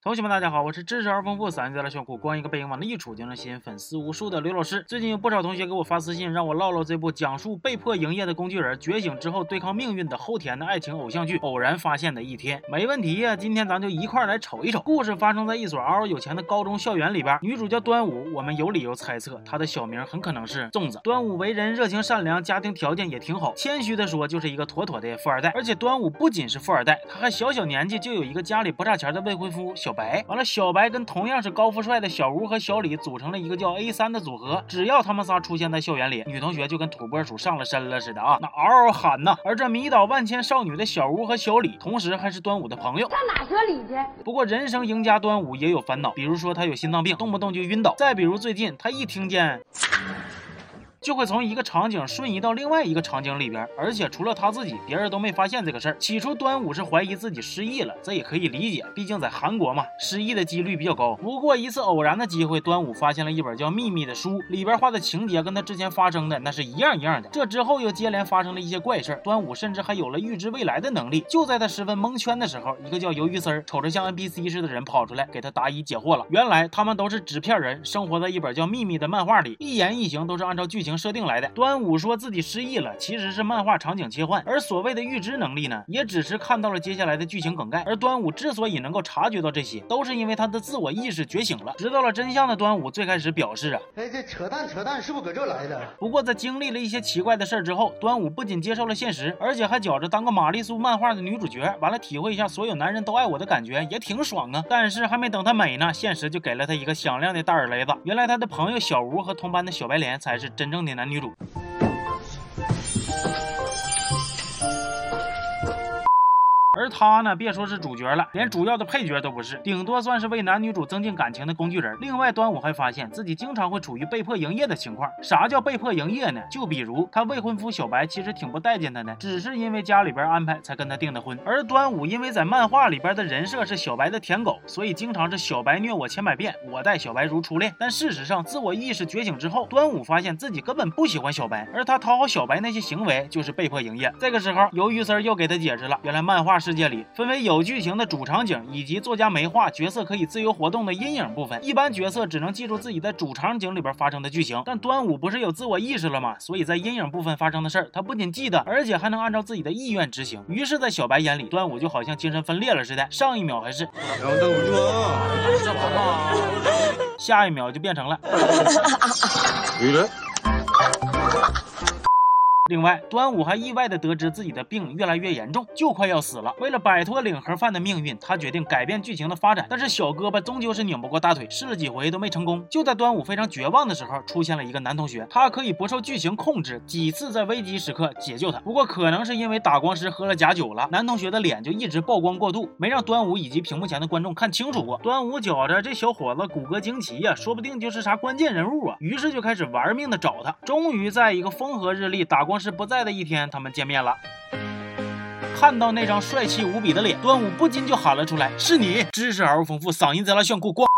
同学们，大家好，我是知识而丰富、嗓音再来炫酷、光一个背影往那一杵就能吸引粉丝无数的刘老师。最近有不少同学给我发私信，让我唠唠这部讲述被迫营业的工具人觉醒之后对抗命运的后天的爱情偶像剧《偶然发现的一天》。没问题呀，今天咱就一块来瞅一瞅。故事发生在一所嗷嗷有钱的高中校园里边，女主叫端午，我们有理由猜测她的小名很可能是粽子。端午为人热情善良，家庭条件也挺好，谦虚的说就是一个妥妥的富二代。而且端午不仅是富二代，她还小小年纪就有一个家里不差钱的未婚夫小白。完了小。小白跟同样是高富帅的小吴和小李组成了一个叫 A 三的组合，只要他们仨出现在校园里，女同学就跟土拨鼠上了身了似的啊，那嗷嗷喊呐。而这迷倒万千少女的小吴和小李，同时还是端午的朋友，上哪说理去？不过人生赢家端午也有烦恼，比如说他有心脏病，动不动就晕倒；再比如最近他一听见。就会从一个场景瞬移到另外一个场景里边，而且除了他自己，别人都没发现这个事儿。起初端午是怀疑自己失忆了，这也可以理解，毕竟在韩国嘛，失忆的几率比较高。不过一次偶然的机会，端午发现了一本叫《秘密》的书，里边画的情节跟他之前发生的那是一样一样的。这之后又接连发生了一些怪事儿，端午甚至还有了预知未来的能力。就在他十分蒙圈的时候，一个叫鱿鱼丝儿，瞅着像 NPC 似的人跑出来给他答疑解惑了。原来他们都是纸片人，生活在一本叫《秘密》的漫画里，一言一行都是按照剧情。设定来的，端午说自己失忆了，其实是漫画场景切换，而所谓的预知能力呢，也只是看到了接下来的剧情梗概。而端午之所以能够察觉到这些，都是因为他的自我意识觉醒了，知道了真相的端午最开始表示啊，哎，这扯淡扯淡，是不是搁这来的？不过在经历了一些奇怪的事儿之后，端午不仅接受了现实，而且还觉着当个玛丽苏漫画的女主角，完了体会一下所有男人都爱我的感觉，也挺爽啊。但是还没等他美呢，现实就给了他一个响亮的大耳雷子。原来他的朋友小吴和同班的小白莲才是真正的男女主。他呢，别说是主角了，连主要的配角都不是，顶多算是为男女主增进感情的工具人。另外，端午还发现自己经常会处于被迫营业的情况。啥叫被迫营业呢？就比如他未婚夫小白其实挺不待见他的，只是因为家里边安排才跟他订的婚。而端午因为在漫画里边的人设是小白的舔狗，所以经常是小白虐我千百遍，我待小白如初恋。但事实上，自我意识觉醒之后，端午发现自己根本不喜欢小白，而他讨好小白那些行为就是被迫营业。这个时候，鱿鱼丝又给他解释了，原来漫画是。世界里分为有剧情的主场景，以及作家没画角色可以自由活动的阴影部分。一般角色只能记住自己在主场景里边发生的剧情，但端午不是有自我意识了吗？所以在阴影部分发生的事儿，他不仅记得，而且还能按照自己的意愿执行。于是，在小白眼里，端午就好像精神分裂了似的。上一秒还是，下一秒就变成了。另外，端午还意外的得知自己的病越来越严重，就快要死了。为了摆脱领盒饭的命运，他决定改变剧情的发展。但是小胳膊终究是拧不过大腿，试了几回都没成功。就在端午非常绝望的时候，出现了一个男同学，他可以不受剧情控制，几次在危急时刻解救他。不过可能是因为打光师喝了假酒了，男同学的脸就一直曝光过度，没让端午以及屏幕前的观众看清楚过。端午觉着这小伙子骨骼惊奇呀，说不定就是啥关键人物啊，于是就开始玩命的找他。终于在一个风和日丽，打光。是不在的一天，他们见面了。看到那张帅气无比的脸，端午不禁就喊了出来：“是你！”知识而丰富，嗓音贼拉炫酷，光。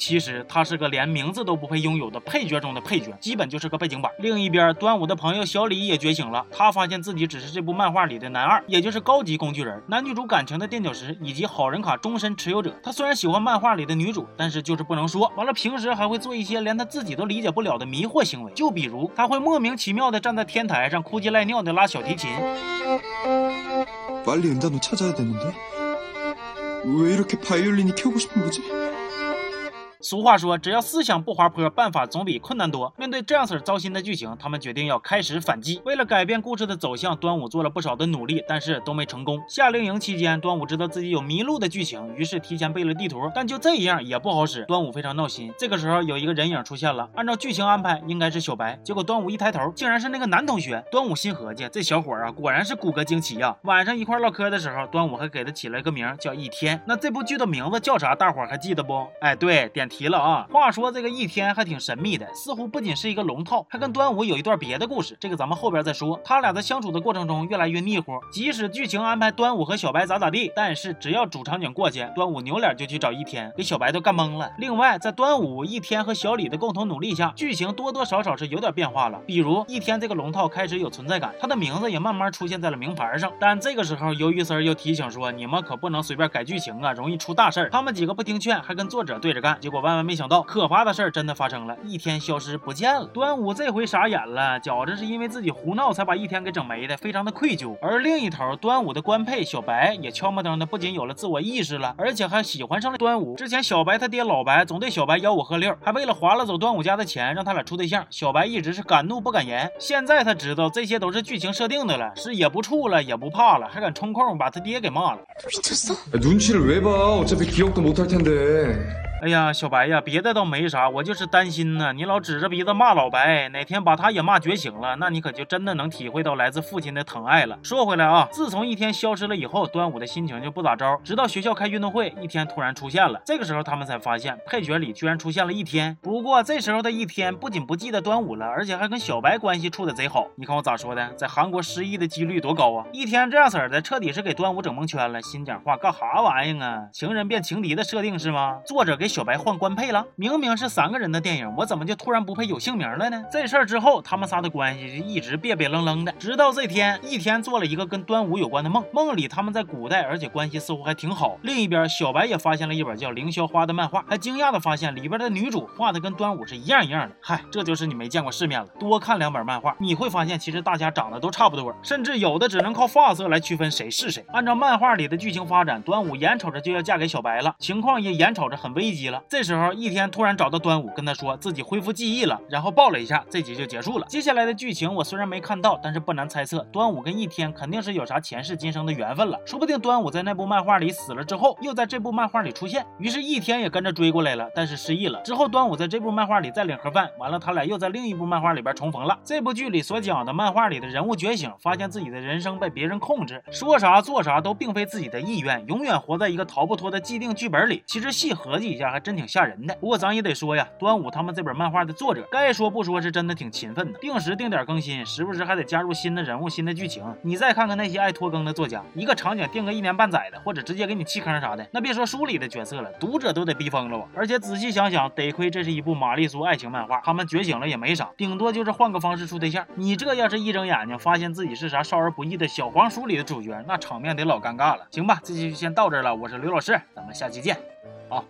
其实他是个连名字都不配拥有的配角中的配角，基本就是个背景板。另一边，端午的朋友小李也觉醒了，他发现自己只是这部漫画里的男二，也就是高级工具人，男女主感情的垫脚石以及好人卡终身持有者。他虽然喜欢漫画里的女主，但是就是不能说。完了，平时还会做一些连他自己都理解不了的迷惑行为，就比如他会莫名其妙的站在天台上哭唧赖尿的拉小提琴。俗话说，只要思想不滑坡，办法总比困难多。面对这样式糟心的剧情，他们决定要开始反击。为了改变故事的走向，端午做了不少的努力，但是都没成功。夏令营期间，端午知道自己有迷路的剧情，于是提前背了地图，但就这样也不好使。端午非常闹心。这个时候，有一个人影出现了，按照剧情安排，应该是小白。结果端午一抬头，竟然是那个男同学。端午心合计，这小伙啊，果然是骨骼惊奇呀。晚上一块唠嗑的时候，端午还给他起了一个名叫一天。那这部剧的名字叫啥？大伙还记得不？哎，对，点。提了啊。话说这个一天还挺神秘的，似乎不仅是一个龙套，还跟端午有一段别的故事。这个咱们后边再说。他俩在相处的过程中越来越腻乎，即使剧情安排端午和小白咋咋地，但是只要主场景过去，端午扭脸就去找一天，给小白都干懵了。另外，在端午、一天和小李的共同努力下，剧情多多少少是有点变化了。比如一天这个龙套开始有存在感，他的名字也慢慢出现在了名牌上。但这个时候，鱿鱼丝又提醒说：“你们可不能随便改剧情啊，容易出大事儿。”他们几个不听劝，还跟作者对着干。结果万万没想到，可怕的事儿真的发生了，一天消失不见了。端午这回傻眼了，觉着是因为自己胡闹才把一天给整没的，非常的愧疚。而另一头，端午的官配小白也敲么噔的，不仅有了自我意识了，而且还喜欢上了端午。之前小白他爹老白总对小白吆五喝六，还为了划拉走端午家的钱，让他俩处对象。小白一直是敢怒不敢言，现在他知道这些都是剧情设定的了，是也不处了，也不怕了，还敢冲空把他爹给骂了。哎呀，小白。白呀，别的倒没啥，我就是担心呢。你老指着鼻子骂老白，哪天把他也骂觉醒了，那你可就真的能体会到来自父亲的疼爱了。说回来啊，自从一天消失了以后，端午的心情就不咋着。直到学校开运动会，一天突然出现了。这个时候他们才发现，配角里居然出现了一天。不过这时候的一天不仅不记得端午了，而且还跟小白关系处的贼好。你看我咋说的？在韩国失忆的几率多高啊！一天这样式儿的，彻底是给端午整蒙圈了。心讲话干哈玩意儿啊？情人变情敌的设定是吗？作者给小白换官配了？明明是三个人的电影，我怎么就突然不配有姓名了呢？这事儿之后，他们仨的关系就一直别别愣愣的，直到这天，一天做了一个跟端午有关的梦，梦里他们在古代，而且关系似乎还挺好。另一边，小白也发现了一本叫《凌霄花》的漫画，还惊讶的发现里边的女主画的跟端午是一样一样的。嗨，这就是你没见过世面了，多看两本漫画，你会发现其实大家长得都差不多，甚至有的只能靠发色来区分谁是谁。按照漫画里的剧情发展，端午眼瞅着就要嫁给小白了，情况也眼瞅着很危机了。这时候，一天突然找到端午，跟他说自己恢复记忆了，然后抱了一下，这集就结束了。接下来的剧情我虽然没看到，但是不难猜测，端午跟一天肯定是有啥前世今生的缘分了。说不定端午在那部漫画里死了之后，又在这部漫画里出现，于是，一天也跟着追过来了，但是失忆了。之后，端午在这部漫画里再领盒饭，完了，他俩又在另一部漫画里边重逢了。这部剧里所讲的漫画里的人物觉醒，发现自己的人生被别人控制，说啥做啥都并非自己的意愿，永远活在一个逃不脱的既定剧本里。其实细合计一下，还真挺吓人的。不过咱也得说呀，端午他们这本漫画的作者，该说不说是真的挺勤奋的，定时定点更新，时不时还得加入新的人物、新的剧情。你再看看那些爱拖更的作家，一个场景定个一年半载的，或者直接给你弃坑啥的，那别说书里的角色了，读者都得逼疯了吧！而且仔细想想，得亏这是一部玛丽苏爱情漫画，他们觉醒了也没啥，顶多就是换个方式处对象。你这要是一睁眼睛发现自己是啥少儿不宜的小黄书里的主角，那场面得老尴尬了。行吧，这期就先到这儿了，我是刘老师，咱们下期见，好。